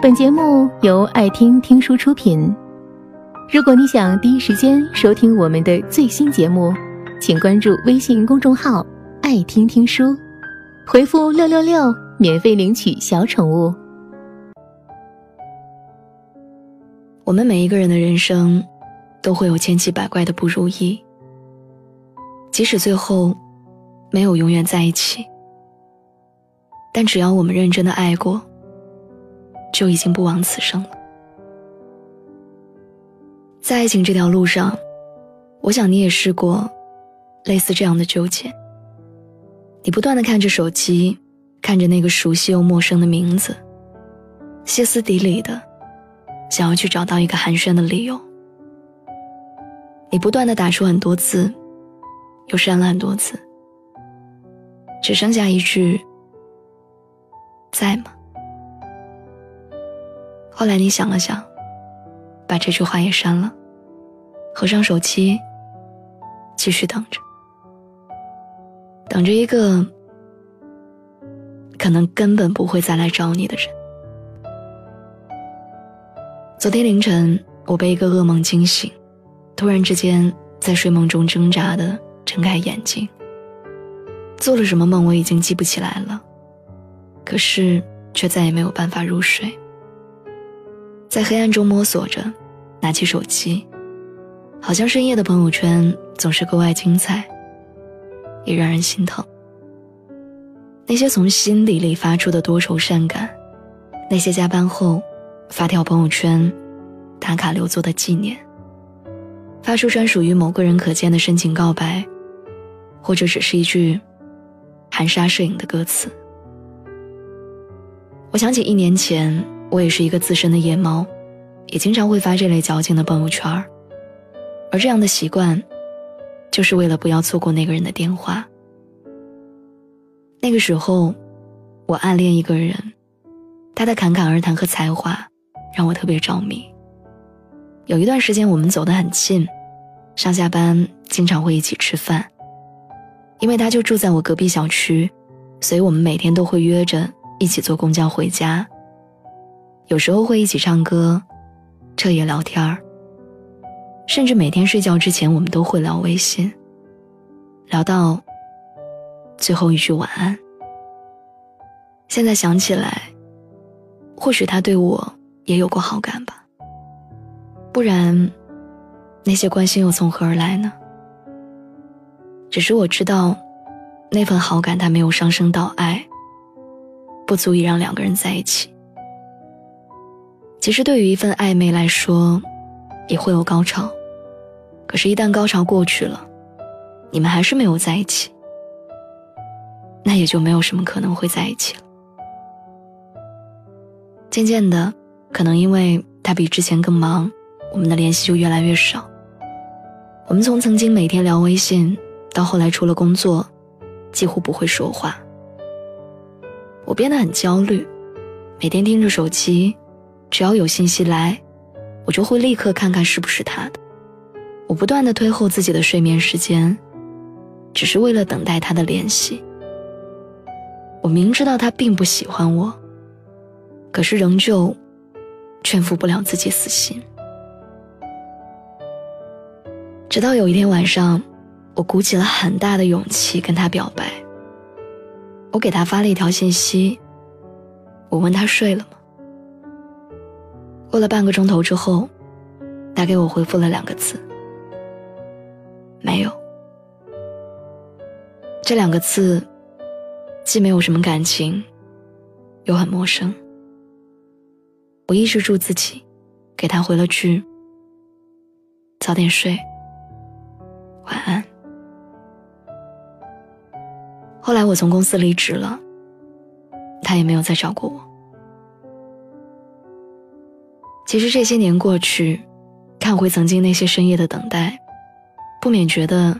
本节目由爱听听书出品。如果你想第一时间收听我们的最新节目，请关注微信公众号“爱听听书”，回复“六六六”免费领取小宠物。我们每一个人的人生，都会有千奇百怪的不如意。即使最后没有永远在一起，但只要我们认真的爱过，就已经不枉此生了。在爱情这条路上，我想你也试过类似这样的纠结。你不断的看着手机，看着那个熟悉又陌生的名字，歇斯底里的想要去找到一个寒暄的理由。你不断的打出很多字。又删了很多次，只剩下一句“在吗？”后来你想了想，把这句话也删了，合上手机，继续等着，等着一个可能根本不会再来找你的人。昨天凌晨，我被一个噩梦惊醒，突然之间在睡梦中挣扎的。睁开眼睛，做了什么梦我已经记不起来了，可是却再也没有办法入睡。在黑暗中摸索着，拿起手机，好像深夜的朋友圈总是格外精彩，也让人心疼。那些从心底里发出的多愁善感，那些加班后发条朋友圈打卡留作的纪念，发出专属于某个人可见的深情告白。或者只是一句含沙射影的歌词。我想起一年前，我也是一个资深的夜猫，也经常会发这类矫情的朋友圈而这样的习惯，就是为了不要错过那个人的电话。那个时候，我暗恋一个人，他的侃侃而谈和才华让我特别着迷。有一段时间，我们走得很近，上下班经常会一起吃饭。因为他就住在我隔壁小区，所以我们每天都会约着一起坐公交回家。有时候会一起唱歌、彻夜聊天儿，甚至每天睡觉之前我们都会聊微信，聊到最后一句晚安。现在想起来，或许他对我也有过好感吧，不然那些关心又从何而来呢？只是我知道，那份好感它没有上升到爱，不足以让两个人在一起。其实对于一份暧昧来说，也会有高潮，可是，一旦高潮过去了，你们还是没有在一起，那也就没有什么可能会在一起了。渐渐的，可能因为他比之前更忙，我们的联系就越来越少。我们从曾经每天聊微信。到后来，除了工作，几乎不会说话。我变得很焦虑，每天盯着手机，只要有信息来，我就会立刻看看是不是他的。我不断的推后自己的睡眠时间，只是为了等待他的联系。我明知道他并不喜欢我，可是仍旧劝服不了自己死心。直到有一天晚上。我鼓起了很大的勇气跟他表白。我给他发了一条信息，我问他睡了吗？过了半个钟头之后，他给我回复了两个字：没有。这两个字既没有什么感情，又很陌生。我抑制住自己，给他回了句：早点睡，晚安。后来我从公司离职了，他也没有再找过我。其实这些年过去，看回曾经那些深夜的等待，不免觉得，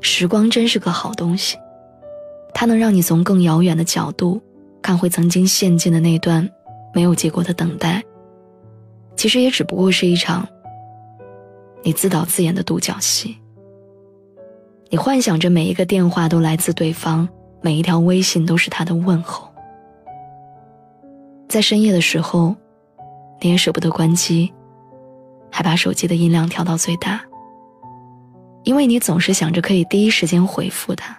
时光真是个好东西，它能让你从更遥远的角度看回曾经陷进的那段没有结果的等待。其实也只不过是一场你自导自演的独角戏。你幻想着每一个电话都来自对方，每一条微信都是他的问候。在深夜的时候，你也舍不得关机，还把手机的音量调到最大，因为你总是想着可以第一时间回复他。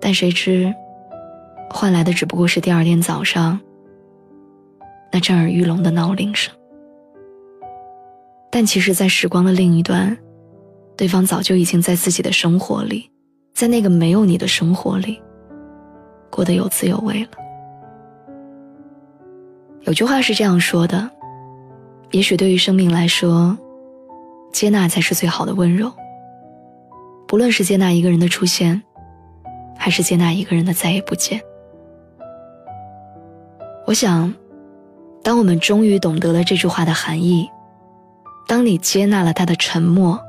但谁知，换来的只不过是第二天早上那震耳欲聋的闹铃声。但其实，在时光的另一端，对方早就已经在自己的生活里，在那个没有你的生活里，过得有滋有味了。有句话是这样说的：，也许对于生命来说，接纳才是最好的温柔。不论是接纳一个人的出现，还是接纳一个人的再也不见。我想，当我们终于懂得了这句话的含义。当你接纳了他的沉默，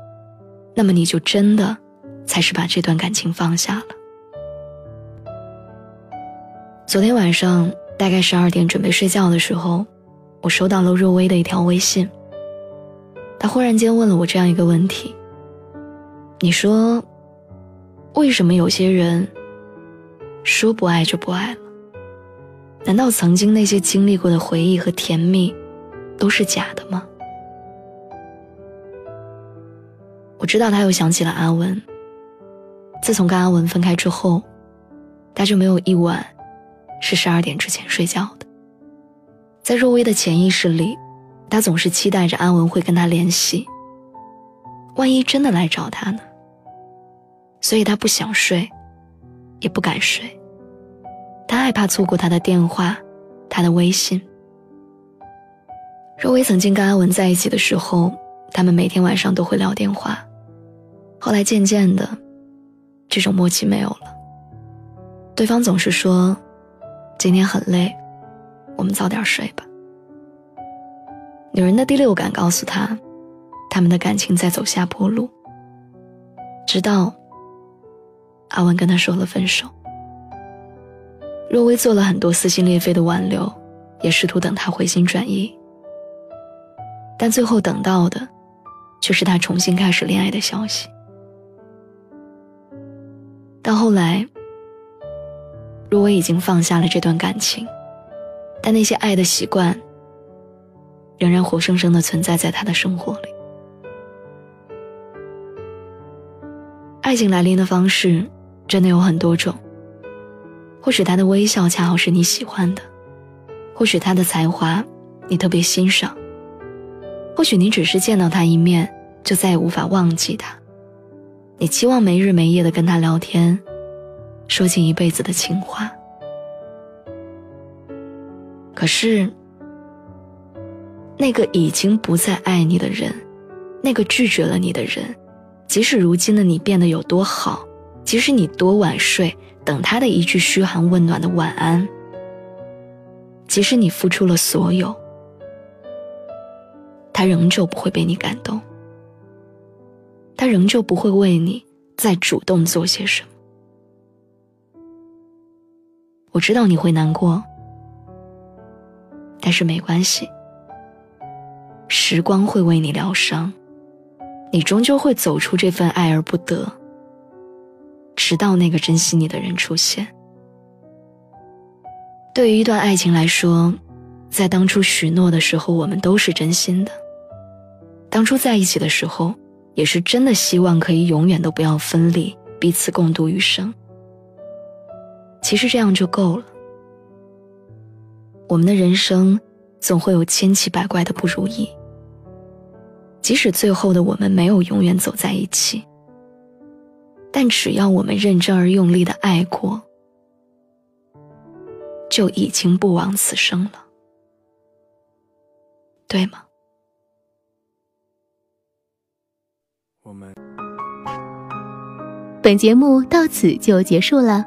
那么你就真的才是把这段感情放下了。昨天晚上大概十二点准备睡觉的时候，我收到了若薇的一条微信。他忽然间问了我这样一个问题：“你说，为什么有些人说不爱就不爱了？难道曾经那些经历过的回忆和甜蜜都是假的吗？”我知道他又想起了阿文。自从跟阿文分开之后，他就没有一晚是十二点之前睡觉的。在若薇的潜意识里，他总是期待着阿文会跟他联系。万一真的来找他呢？所以他不想睡，也不敢睡。他害怕错过他的电话，他的微信。若薇曾经跟阿文在一起的时候，他们每天晚上都会聊电话。后来渐渐的，这种默契没有了。对方总是说：“今天很累，我们早点睡吧。”女人的第六感告诉她，他们的感情在走下坡路。直到阿文跟她说了分手，若薇做了很多撕心裂肺的挽留，也试图等他回心转意，但最后等到的，却是他重新开始恋爱的消息。到后来，若我已经放下了这段感情，但那些爱的习惯仍然活生生的存在在他的生活里。爱情来临的方式真的有很多种，或许他的微笑恰好是你喜欢的，或许他的才华你特别欣赏，或许你只是见到他一面就再也无法忘记他。你期望没日没夜的跟他聊天，说尽一辈子的情话。可是，那个已经不再爱你的人，那个拒绝了你的人，即使如今的你变得有多好，即使你多晚睡，等他的一句嘘寒问暖的晚安，即使你付出了所有，他仍旧不会被你感动。他仍旧不会为你再主动做些什么。我知道你会难过，但是没关系，时光会为你疗伤，你终究会走出这份爱而不得，直到那个珍惜你的人出现。对于一段爱情来说，在当初许诺的时候，我们都是真心的；当初在一起的时候。也是真的希望可以永远都不要分离，彼此共度余生。其实这样就够了。我们的人生总会有千奇百怪的不如意，即使最后的我们没有永远走在一起，但只要我们认真而用力的爱过，就已经不枉此生了，对吗？我们本节目到此就结束了，